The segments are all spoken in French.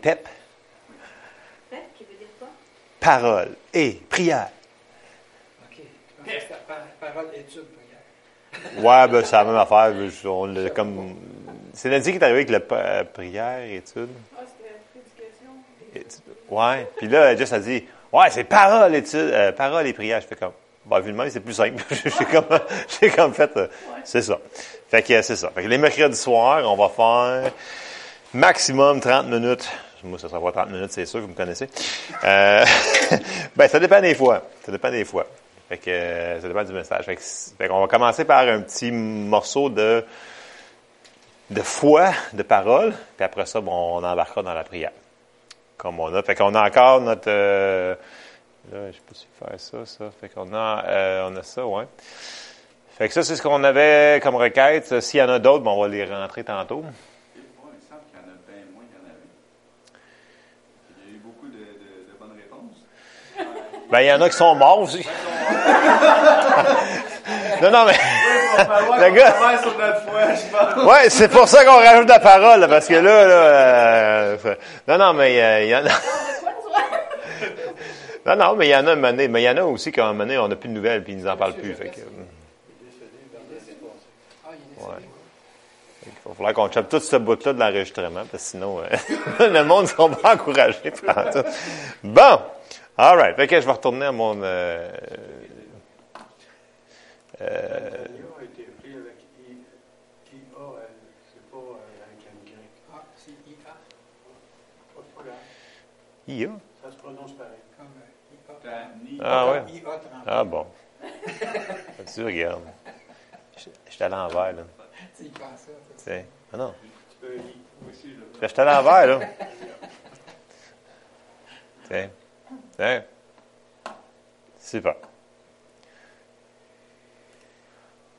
PEP, Pep, qui veut dire quoi? parole et prière. OK. Par- Parole, étude, prière. Ouais, ben, c'est la même affaire. On l'a comme... C'est lundi qui est arrivé avec la pa- prière, étude. Ah, c'était prédication. étude. Ouais. Puis là, Jess a dit, ouais, c'est parole, étude, euh, parole et prière. Je fais comme, bah, vu le même, c'est plus simple. j'ai comme, j'ai comme fait, euh, c'est ça. Fait que euh, c'est ça. Fait que les mercredis soirs, on va faire maximum 30 minutes. Moi, ça sera pas 30 minutes, c'est sûr, vous me connaissez. Euh, ben, ça dépend des fois. Ça dépend des fois. Fait que, euh, ça dépend du message. Fait que, qu'on va commencer par un petit morceau de, de foi, de parole, puis après ça, bon, on embarquera dans la prière. Comme on a. Fait qu'on a encore notre. euh, là, je si faire ça, ça. Fait qu'on a, euh, on a ça, ouais. Fait que ça, c'est ce qu'on avait comme requête. S'il y en a d'autres, on va les rentrer tantôt. Ouais, il me semble qu'il y en a bien moins qu'il y en avait. Il y a eu beaucoup de, de- de bonnes réponses. Ben, il y en a qui sont morts aussi. non, non, mais. Le gars-. Ouais, c'est pour ça qu'on rajoute la parole, parce que là, là. euh, non, non, mais euh, il y en a. non, non, mais il y en a donné. Mais il y en a aussi un moment donné, on n'a plus de nouvelles, puis ils nous en parlent plus. Fait que, euh, il Ouais. va falloir qu'on chope tout ce bout-là de l'enregistrement, parce que sinon, euh, le monde ne sera pas encouragé par ça. Bon! All right. Que je vais retourner à mon... euh, Il a été pris avec I, I-A, euh, c'est pas euh, avec un grec. Ah, c'est IA, Pas pas grave. IA. Ça se prononce pareil. comme euh, IA. Ah ouais. IA 30. Ah bon. tu regardes. Je suis à l'envers, là. Tu y penses ça. Tu sais. Ah non. Tu peux lire aussi, là. Je suis à l'envers, là. Tiens. Tiens. Super.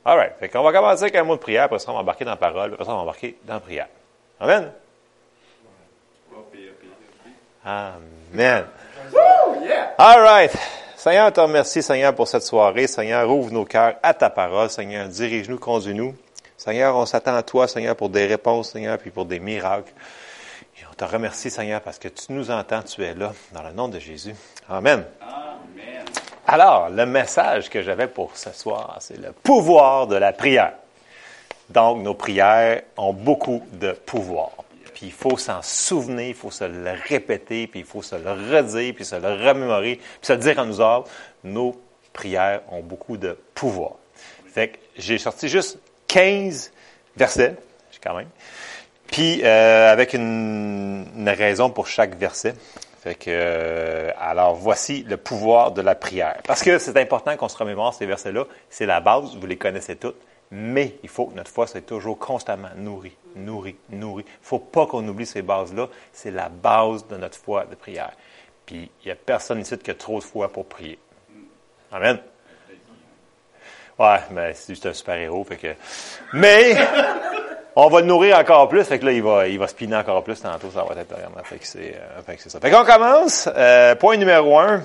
All right. Fait qu'on va commencer avec un mot de prière, après ça, on va embarquer dans la parole, après ça, on va embarquer dans la prière. Amen. Amen. All right. Seigneur, on te remercie, Seigneur, pour cette soirée. Seigneur, ouvre nos cœurs à ta parole. Seigneur, dirige-nous, conduis-nous. Seigneur, on s'attend à toi, Seigneur, pour des réponses, Seigneur, puis pour des miracles. Et on te remercie, Seigneur, parce que tu nous entends, tu es là, dans le nom de Jésus. Amen. Amen. Alors, le message que j'avais pour ce soir, c'est le pouvoir de la prière. Donc, nos prières ont beaucoup de pouvoir. Puis il faut s'en souvenir, il faut se le répéter, puis il faut se le redire, puis se le remémorer, puis se le dire en nous autres. Nos prières ont beaucoup de pouvoir. Fait que j'ai sorti juste 15 versets, quand même. Puis euh, avec une, raison pour chaque verset. Fait que euh, alors voici le pouvoir de la prière. Parce que c'est important qu'on se remémore ces versets-là. C'est la base, vous les connaissez toutes. Mais il faut que notre foi soit toujours constamment nourrie, nourrie, nourrie. Il ne faut pas qu'on oublie ces bases-là. C'est la base de notre foi de prière. Puis il n'y a personne ici qui a trop de foi pour prier. Amen. Ouais, mais c'est juste un super-héros. Mais on va le nourrir encore plus. Fait que là, il va, il va spinner encore plus tantôt. Ça va être vraiment. Fait que c'est, euh, fait que c'est ça. Fait qu'on commence. Euh, point numéro un.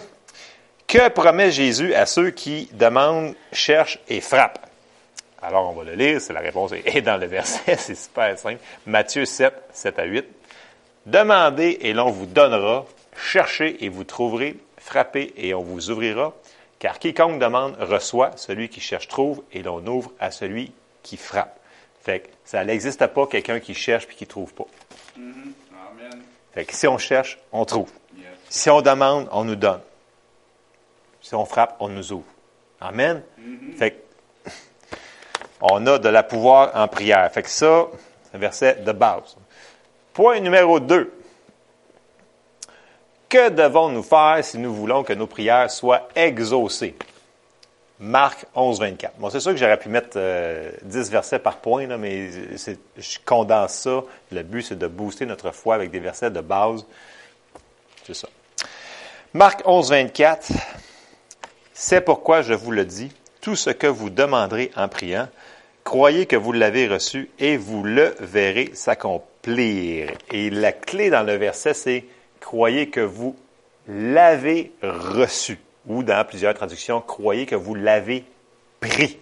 Que promet Jésus à ceux qui demandent, cherchent et frappent? Alors, on va le lire. C'est la réponse est dans le verset. C'est super simple. Matthieu 7, 7 à 8. Demandez et l'on vous donnera. Cherchez et vous trouverez. Frappez et on vous ouvrira. Car quiconque demande reçoit, celui qui cherche trouve, et l'on ouvre à celui qui frappe. Fait que ça n'existe pas quelqu'un qui cherche puis qui trouve pas. Mhm. Amen. Fait que si on cherche, on trouve. Yes. Si on demande, on nous donne. Si on frappe, on nous ouvre. Amen. Fait que on a de la pouvoir en prière. Fait que ça, c'est un verset de base. Point numéro 2. Que devons-nous faire si nous voulons que nos prières soient exaucées? Marc 11, 24. Bon, c'est sûr que j'aurais pu mettre euh, 10 versets par point, là, mais je condense ça. Le but, c'est de booster notre foi avec des versets de base. C'est ça. Marc 11, 24. C'est pourquoi je vous le dis, tout ce que vous demanderez en priant, croyez que vous l'avez reçu et vous le verrez s'accomplir. Et la clé dans le verset, c'est croyez que vous l'avez reçu. Ou dans plusieurs traductions, croyez que vous l'avez pris.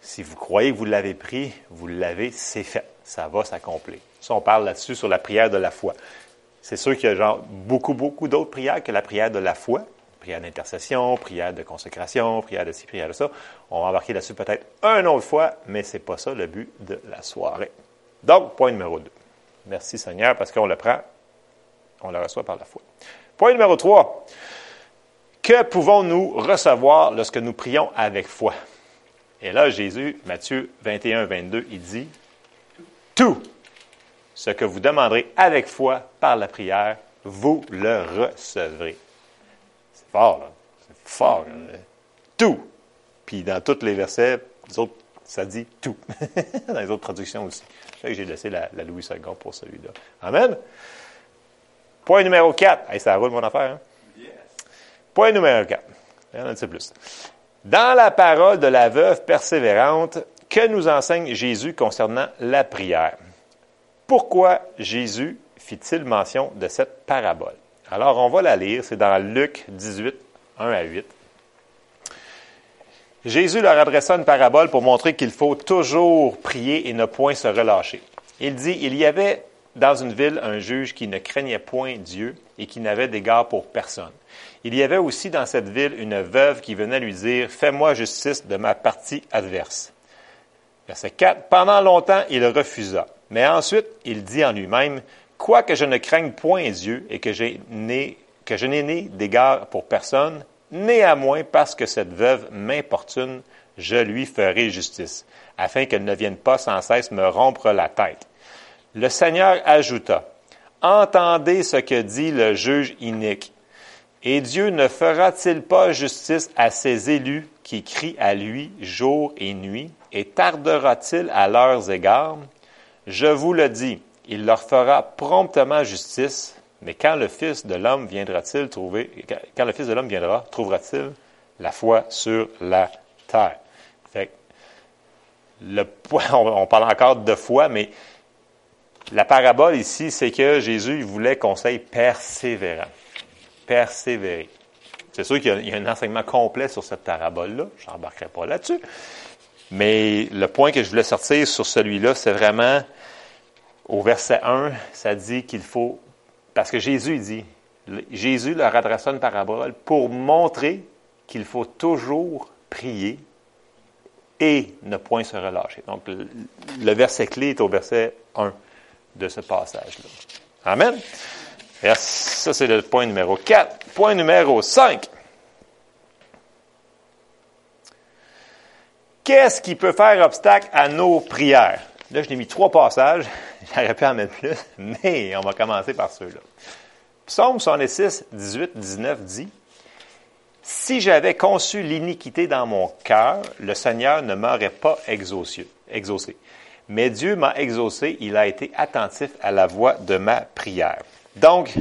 Si vous croyez que vous l'avez pris, vous l'avez, c'est fait. Ça va s'accomplir. Ça, on parle là-dessus sur la prière de la foi. C'est sûr qu'il y a genre beaucoup, beaucoup d'autres prières que la prière de la foi. Prière d'intercession, prière de consécration, prière de ci, prière de ça. On va embarquer là-dessus peut-être une autre fois, mais c'est pas ça le but de la soirée. Donc, point numéro 2. Merci Seigneur parce qu'on le prend, on le reçoit par la foi. Point numéro 3. Que pouvons-nous recevoir lorsque nous prions avec foi? Et là, Jésus, Matthieu 21, 22, il dit, tout ce que vous demanderez avec foi par la prière, vous le recevrez. C'est fort, là. C'est fort. Tout. Puis dans tous les versets, les ça dit tout. dans les autres traductions aussi. Sais que j'ai laissé la, la Louis II pour celui-là. Amen. Point numéro 4. Hey, ça roule mon affaire, hein? Point numéro 4. Il un petit plus. Dans la parole de la veuve persévérante, que nous enseigne Jésus concernant la prière? Pourquoi Jésus fit-il mention de cette parabole? Alors, on va la lire. C'est dans Luc 18, 1 à 8. Jésus leur adressa une parabole pour montrer qu'il faut toujours prier et ne point se relâcher. Il dit, il y avait dans une ville un juge qui ne craignait point Dieu et qui n'avait d'égard pour personne. Il y avait aussi dans cette ville une veuve qui venait lui dire, Fais-moi justice de ma partie adverse. Verset 4. Pendant longtemps, il refusa. Mais ensuite, il dit en lui-même, Quoique je ne craigne point Dieu et que, que je n'ai né d'égard pour personne, néanmoins, parce que cette veuve m'importune, je lui ferai justice, afin qu'elle ne vienne pas sans cesse me rompre la tête. Le Seigneur ajouta, Entendez ce que dit le juge inique. Et Dieu ne fera-t-il pas justice à ses élus qui crient à lui jour et nuit, et tardera-t-il à leurs égards? Je vous le dis, il leur fera promptement justice, mais quand le Fils de l'homme viendra-t-il trouver, quand le Fils de l'homme viendra, trouvera-t-il la foi sur la terre? Fait le on, on parle encore de foi, mais la parabole ici, c'est que Jésus voulait qu'on soit persévérant. Persévérer. C'est sûr qu'il y a- un enseignement complet sur cette parabole-là. Je n'embarquerai pas là-dessus. Mais le point que je voulais sortir sur celui-là, c'est vraiment au verset 1, ça dit qu'il faut. Parce que Jésus dit, Jésus leur adressa une parabole pour montrer qu'il faut toujours prier et ne point se relâcher. Donc, le, le verset clé est au verset 1 de ce passage-là. Amen. Et ça, c'est le point numéro 4. Point numéro 5. Qu'est-ce qui peut faire obstacle à nos prières? Là, je l'ai mis trois passages. J'aurais pu en mettre plus, mais on va commencer par ceux-là. Psaume 66, 18, 19 dit Si j'avais conçu l'iniquité dans mon cœur, le Seigneur ne m'aurait pas exaucé. Mais Dieu m'a exaucé, il a été attentif à la voix de ma prière. Donc,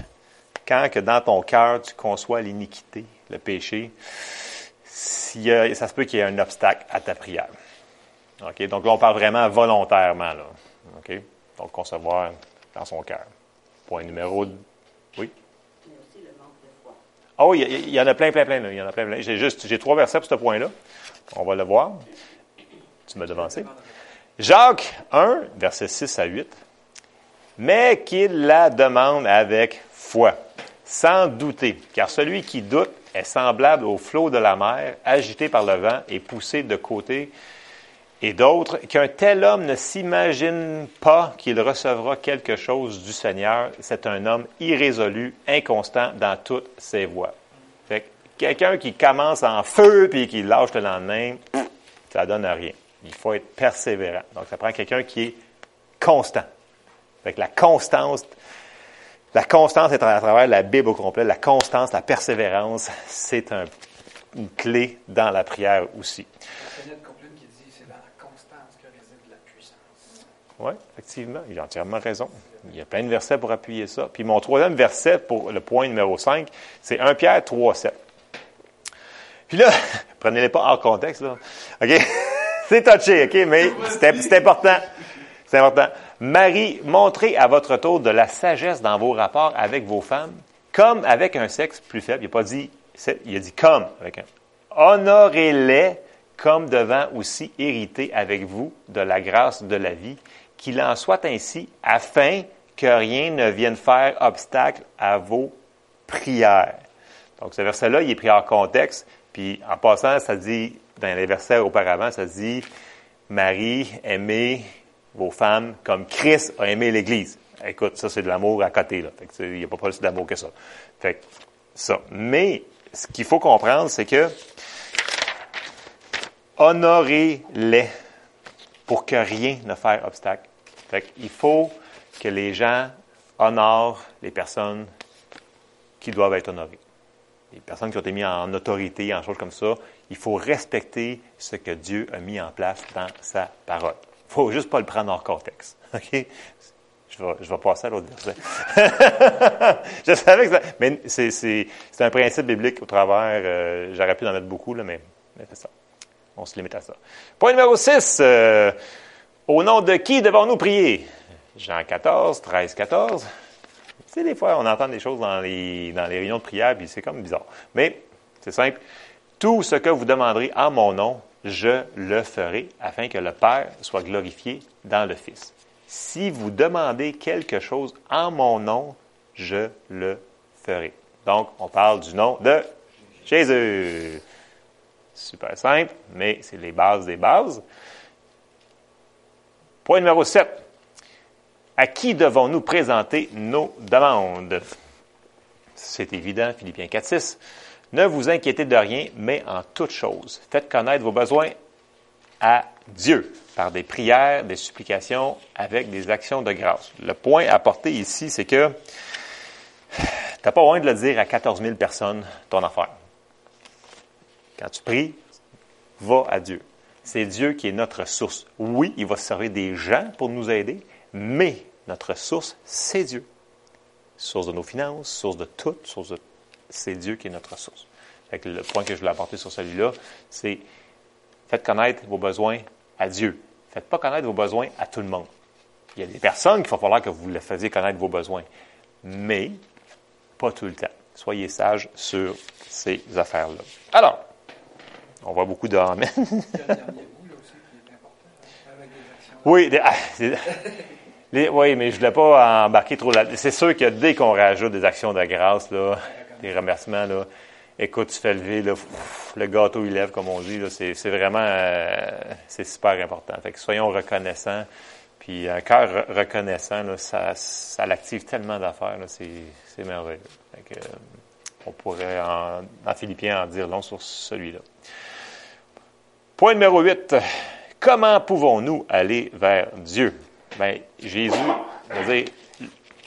quand que dans ton cœur tu conçois l'iniquité, le péché, y a- ça se peut qu'il y ait un obstacle à ta prière. Donc là, on parle vraiment volontairement. Là. Donc, concevoir dans son cœur. Point numéro... Oui? Mais aussi le manque de foi. Oui, il y, il y en a plein, plein, plein. là. Il y en a plein, plein. J'ai juste, j'ai trois versets pour ce point-là. On va le voir. Tu m'as devancé. Jacques 1, versets 6 à 8. Mais qu'il la demande avec foi, sans douter, car celui qui doute est semblable au flot de la mer, agité par le vent et poussé de côté et d'autres, qu'un tel homme ne s'imagine pas qu'il recevra quelque chose du Seigneur. C'est un homme irrésolu, inconstant dans toutes ses voies. Fait que quelqu'un qui commence en feu puis qui lâche le lendemain, ça donne rien. Il faut être persévérant. Donc, ça prend quelqu'un qui est constant. Fait que la constance, la constance est à travers la Bible au complet. La constance, la persévérance, c'est un- une clé dans la prière aussi. Kenneth Copeland qui dit c'est dans la constance que réside la puissance. Oui, effectivement, il a entièrement raison. Il y a plein de versets pour appuyer ça. Puis mon troisième verset pour le point numéro 5, c'est 1 Pierre 3, 7. Puis là, prenez-les pas hors contexte, là. OK? c'est touché, OK? Mais c'est important. C'est important. Marie, montrez à votre tour de la sagesse dans vos rapports avec vos femmes, comme avec un sexe plus faible. Il n'a pas dit, il a dit comme avec un. Honorez-les comme devant aussi hériter avec vous de la grâce de la vie, qu'il en soit ainsi, afin que rien ne vienne faire obstacle à vos prières. Donc, ce verset-là, il est pris en contexte. Puis, en passant, ça dit, dans les versets auparavant, ça dit, Marie, aimez vos femmes comme Christ a aimé l'Église. Écoute, ça, c'est de l'amour à côté, là. Il n'y a pas plus d'amour que ça. Fait ça. Mais, ce qu'il faut comprendre, c'est que, honorez-les pour que rien ne fasse obstacle. Fait qu'il faut que les gens honorent les personnes qui doivent être honorées. Les personnes qui ont été mises en autorité, en choses comme ça, il faut respecter ce que Dieu a mis en place dans sa parole. Il faut juste pas le prendre hors contexte. OK? Je vais, passer à l'autre verset. je savais que ça, mais c'est, un principe biblique au travers. euh, j'aurais pu en mettre beaucoup, là, mais, c'est ça. On se limite à ça. Point numéro 6. au nom de qui devons-nous prier? Jean 14, 13, 14. Tu sais, des fois, on entend des choses dans les, dans les réunions de prière, puis c'est comme bizarre. Mais c'est simple. Tout ce que vous demanderez en mon nom, je le ferai, afin que le Père soit glorifié dans le Fils. Si vous demandez quelque chose en mon nom, je le ferai. Donc, on parle du nom de Jésus. Super simple, mais c'est les bases des bases. Point numéro 7. À qui devons-nous présenter nos demandes? C'est évident, Philippiens 4, 6. Ne vous inquiétez de rien, mais en toute chose, faites connaître vos besoins à Dieu par des prières, des supplications, avec des actions de grâce. Le point à porter ici, c'est que tu n'as pas besoin de le dire à 14 000 personnes, ton affaire. Quand tu pries, va à Dieu. C'est Dieu qui est notre source. Oui, il va se servir des gens pour nous aider, mais notre source, c'est Dieu. Source de nos finances, source de tout, source de... c'est Dieu qui est notre source. Fait que le point que je voulais apporter sur celui-là, c'est faites connaître vos besoins à Dieu. Faites pas connaître vos besoins à tout le monde. Il y a des personnes qu'il va falloir que vous le faisiez connaître vos besoins, mais pas tout le temps. Soyez sages sur ces affaires-là. Alors, on voit beaucoup de Amen. Oui, des- ah, les- oui, mais je ne voulais pas embarquer trop là. C'est sûr que dès qu'on rajoute des actions de grâce, là, des remerciements, là, écoute, tu fais lever, le gâteau il lève, comme on dit, c'est, vraiment, euh, c'est super important. Fait que soyons reconnaissants. Puis un cœur re- reconnaissant, ça, ça l'active tellement d'affaires, c'est, merveilleux. Fait que, euh, on pourrait, en, en Philippiens, en dire long sur celui-là. Point numéro 8. Comment pouvons-nous aller vers Dieu? Bien, Jésus, dire,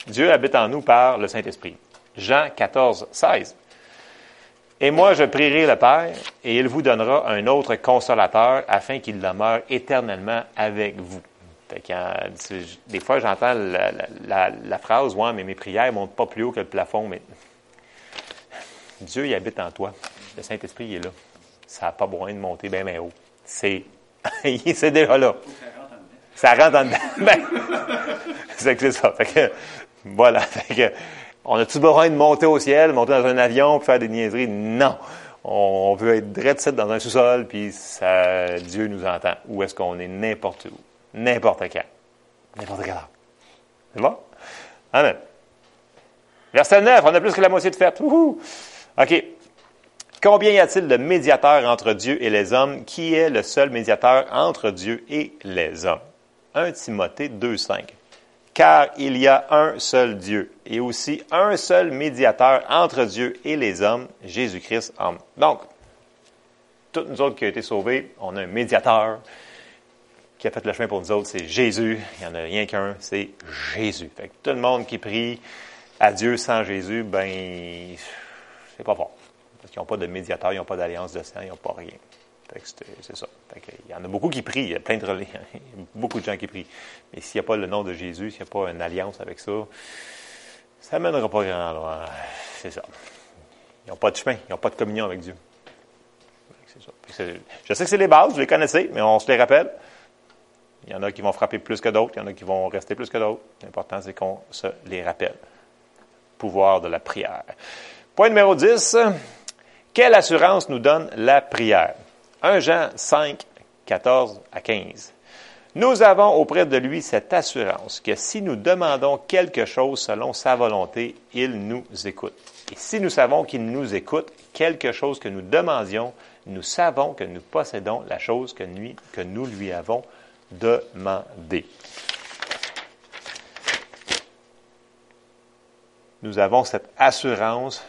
Dieu habite en nous par le Saint-Esprit. Jean 14, 16. Et moi, je prierai le Père, et il vous donnera un autre consolateur afin qu'il demeure éternellement avec vous. Des fois, j'entends la, phrase, ouais, mais mes prières ne montent pas plus haut que le plafond, mais Dieu, il habite en toi. Le Saint-Esprit, est là. Ça n'a pas besoin de monter bien, haut. C'est, c'est déjà là. Ça rentre en dedans. Ben, c'est que c'est ça. Voilà. On a-tu besoin de monter au ciel, monter dans un avion, puis faire des niaiseries? Non. On, on veut être direct dans un sous-sol, puis ça, Dieu nous entend. Où est-ce qu'on est? N'importe où. N'importe quand. N'importe quelle heure. C'est bon? Amen. Verset 9, on a plus que la moitié de fête. Wouhou! OK. Combien y a-t-il de médiateurs entre Dieu et les hommes? Qui est le seul médiateur entre Dieu et les hommes? 1 Timothée 2,5. Car il y a un seul Dieu et aussi un seul médiateur entre Dieu et les hommes, Jésus-Christ homme. Donc, toutes nous autres qui avons été sauvés, on a un médiateur qui a fait le chemin pour nous autres, c'est Jésus. Il n'y en a rien qu'un, c'est Jésus. Fait que tout le monde qui prie à Dieu sans Jésus, ben, c'est pas fort. Parce qu'ils n'ont pas de médiateur, ils n'ont pas d'alliance de sang, ils n'ont pas rien. C'est ça. Il y en a beaucoup qui prient, il y a plein de relais, il y a beaucoup de gens qui prient. Mais s'il n'y a pas le nom de Jésus, s'il n'y a pas une alliance avec ça, ça ne mènera pas grand loin. C'est ça. Ils n'ont pas de chemin, ils n'ont pas de communion avec Dieu. Ça. Je sais que c'est les bases, vous les connaissez, mais on se les rappelle. Il y en a qui vont frapper plus que d'autres, il y en a qui vont rester plus que d'autres. L'important, c'est qu'on se les rappelle. Pouvoir de la prière. Point numéro 10. Quelle assurance nous donne la prière? 1 Jean 5, 14 à 15. Nous avons auprès de lui cette assurance que si nous demandons quelque chose selon sa volonté, il nous écoute. Et si nous savons qu'il nous écoute, quelque chose que nous demandions, nous savons que nous possédons la chose que nous, lui avons demandée. Nous avons cette assurance.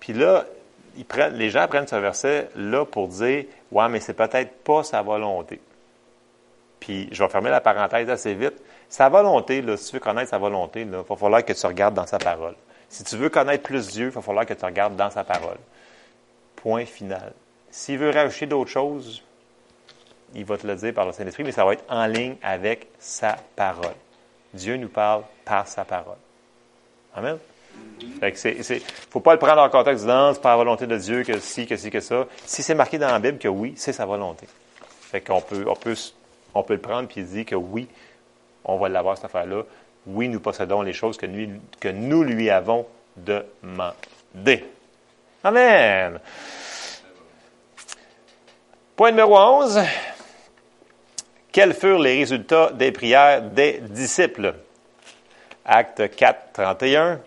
Puis là, les gens prennent ce verset là pour dire Ouais, mais c'est peut-être pas sa volonté. Puis je vais fermer la parenthèse assez vite. Sa volonté, là, si tu veux connaître sa volonté, il va falloir que tu regardes dans sa parole. Si tu veux connaître plus Dieu, il va falloir que tu regardes dans sa parole. Point final. S'il veut rajouter d'autres choses, il va te le dire par le Saint-Esprit, mais ça va être en ligne avec sa parole. Dieu nous parle par sa parole. Amen. C'est, c'est, faut pas le prendre en contexte c'est pas la volonté de Dieu que si, que si, que ça. Si c'est marqué dans la Bible que oui, c'est sa volonté. On peut, le prendre puis dire que oui, on va l'avoir cette affaire-là. Oui, nous possédons les choses que que nous lui avons demandées. Amen. Point numéro 11. Quels furent les résultats des prières des disciples? Acte 4, 31.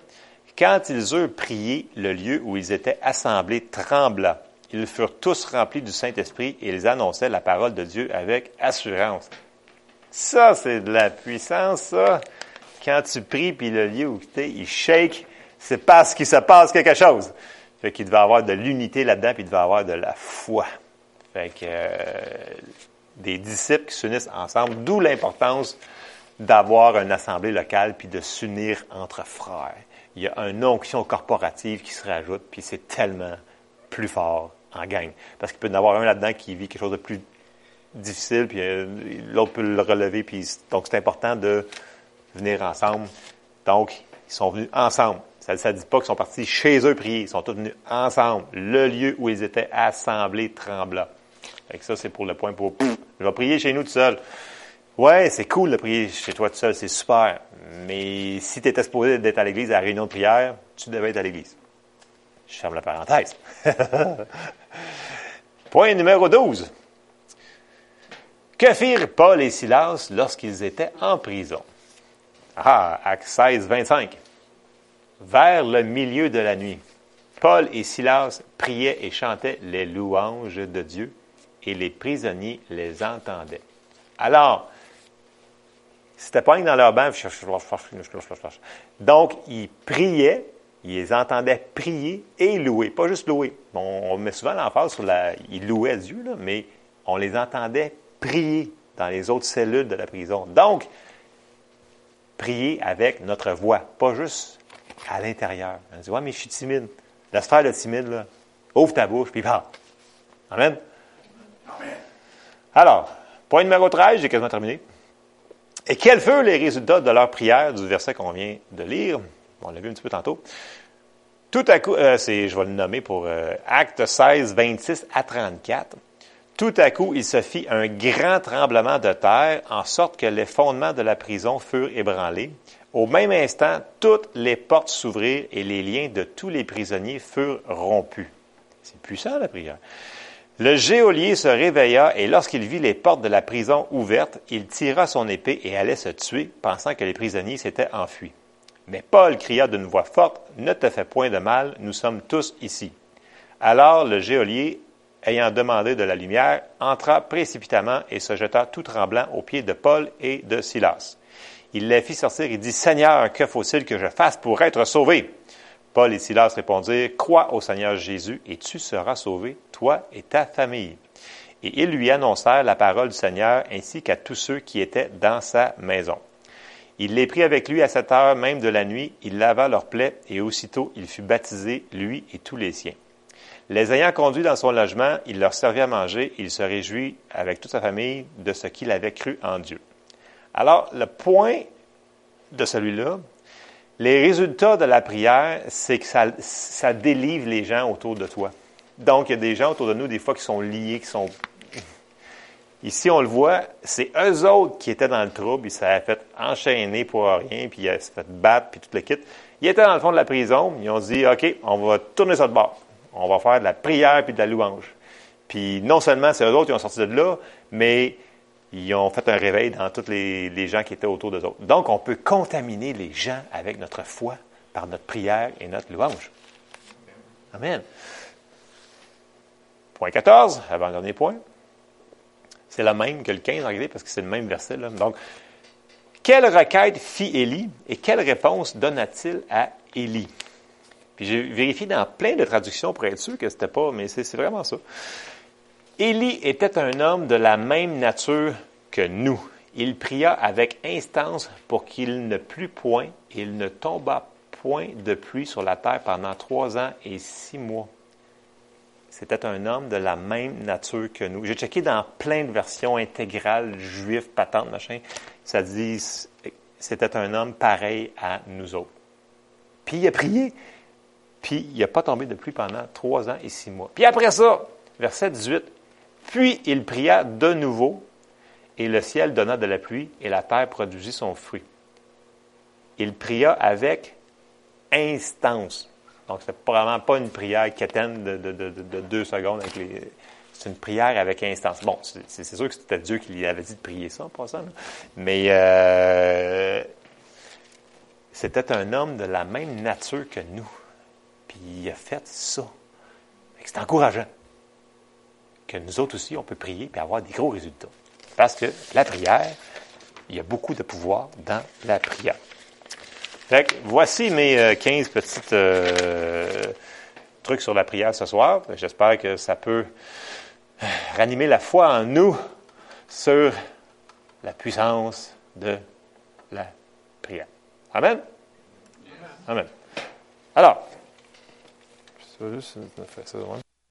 Quand ils eurent prié, le lieu où ils étaient assemblés trembla. Ils furent tous remplis du Saint-Esprit et ils annonçaient la parole de Dieu avec assurance. Ça, c'est de la puissance, ça. Quand tu pries, puis le lieu où tu es, il shake, c'est parce qu'il se passe quelque chose. Fait qu'il devait avoir de l'unité là-dedans, puis il devait avoir de la foi. Fait que euh, des disciples qui s'unissent ensemble, d'où l'importance d'avoir une assemblée locale, puis de s'unir entre frères. Il y a une onction corporative qui se rajoute, puis c'est tellement plus fort en gang. Parce qu'il peut y en avoir un là-dedans qui vit quelque chose de plus difficile, puis euh, l'autre peut le relever. Puis, donc, c'est important de venir ensemble. Donc, ils sont venus ensemble. Ça ne dit pas qu'ils sont partis chez eux prier. Ils sont tous venus ensemble. Le lieu où ils étaient assemblés trembla. Fait ça, c'est pour le point pour... je vais prier chez nous tout seul. Ouais, c'est cool de prier chez toi tout seul, c'est super. Mais si tu étais supposé d'être à l'église à la réunion de prière, tu devais être à l'église. Je ferme la parenthèse. Point numéro 12. Que firent Paul et Silas lorsqu'ils étaient en prison? Ah, Acte 16, 25. Vers le milieu de la nuit, Paul et Silas priaient et chantaient les louanges de Dieu et les prisonniers les entendaient. Alors, c'était pas dans leur banc. Donc, ils priaient, ils les entendaient prier et louer. Pas juste louer. On, met souvent l'emphase sur la. Ils louaient Dieu, là, mais on les entendait prier dans les autres cellules de la prison. Donc, prier avec notre voix, pas juste à l'intérieur. On dit, ouais, mais je suis timide. Laisse faire le timide, là. Ouvre ta bouche, puis parle. Amen. Amen. Alors, point numéro 13, j'ai quasiment terminé. Et quels furent les résultats de leur prière du verset qu'on vient de lire? On l'a vu un petit peu tantôt. Tout à coup, euh, c'est, je vais le nommer pour euh, Acte 16, 26 à 34. Tout à coup, il se fit un grand tremblement de terre, en sorte que les fondements de la prison furent ébranlés. Au même instant, toutes les portes s'ouvrirent et les liens de tous les prisonniers furent rompus. C'est puissant, la prière. Le geôlier se réveilla et lorsqu'il vit les portes de la prison ouvertes, il tira son épée et allait se tuer, pensant que les prisonniers s'étaient enfuis. Mais Paul cria d'une voix forte, Ne te fais point de mal, nous sommes tous ici. Alors le geôlier ayant demandé de la lumière, entra précipitamment et se jeta tout tremblant aux pieds de Paul et de Silas. Il les fit sortir et dit, Seigneur, que faut-il que je fasse pour être sauvé? Paul et Silas répondirent, Crois au Seigneur Jésus et tu seras sauvé, et ta famille. Et ils lui annoncèrent la parole du Seigneur ainsi qu'à tous ceux qui étaient dans sa maison. Il les prit avec lui à cette heure même de la nuit, il lava leurs plaies et aussitôt il fut baptisé, lui et tous les siens. Les ayant conduits dans son logement, il leur servit à manger et il se réjouit avec toute sa famille de ce qu'il avait cru en Dieu. Alors, le point de celui-là, les résultats de la prière, c'est que ça délivre les gens autour de toi. Donc, il y a des gens autour de nous, des fois, qui sont liés, qui sont... Ici, on le voit, c'est eux autres qui étaient dans le trouble, ils s'avaient fait enchaîner pour rien, puis ils s'est fait battre, puis tout le kit. Ils étaient dans le fond de la prison, ils ont dit, OK, on va tourner ça de bord on va faire de la prière puis de la louange. Puis non seulement c'est eux autres qui ont sorti de là, mais ils ont fait un réveil dans tous les, les gens qui étaient autour d'eux autres. Donc, on peut contaminer les gens avec notre foi par notre prière et notre louange. Amen. Point 14, avant-dernier point. C'est le même que le 15 en parce que c'est le même verset. Là. Donc, quelle requête fit Élie et quelle réponse donna-t-il à Élie? Puis j'ai vérifié dans plein de traductions pour être sûr que c'était pas, mais c'est vraiment ça. Élie était un homme de la même nature que nous. Il pria avec instance pour qu'il ne plût point et il ne tomba point de pluie sur la terre pendant trois ans et six mois. C'était un homme de la même nature que nous. J'ai checké dans plein de versions intégrales, juifs, patentes, machin. Ça dit, c'était un homme pareil à nous autres. Puis il a prié. Puis il n'a pas tombé de pluie pendant trois ans et six mois. Puis après ça, verset 18, puis il pria de nouveau, et le ciel donna de la pluie, et la terre produisit son fruit. Il pria avec instance. Donc, c'est vraiment pas une prière quétaine de, de, de, de- de deux secondes. Avec les... C'est une prière avec instance. Bon, c'est sûr que c'était Dieu qui lui avait dit de prier ça passant. là. Mais euh, c'était un homme de la même nature que nous. Puis il a fait ça. C'est encourageant que nous autres aussi, on peut prier et avoir des gros résultats. Parce que la prière, il y a beaucoup de pouvoir dans la prière. Voici mes euh, 15 petites euh, trucs sur la prière ce soir. J'espère que ça peut euh, ranimer la foi en nous sur la puissance de la prière. Amen? Amen. Alors,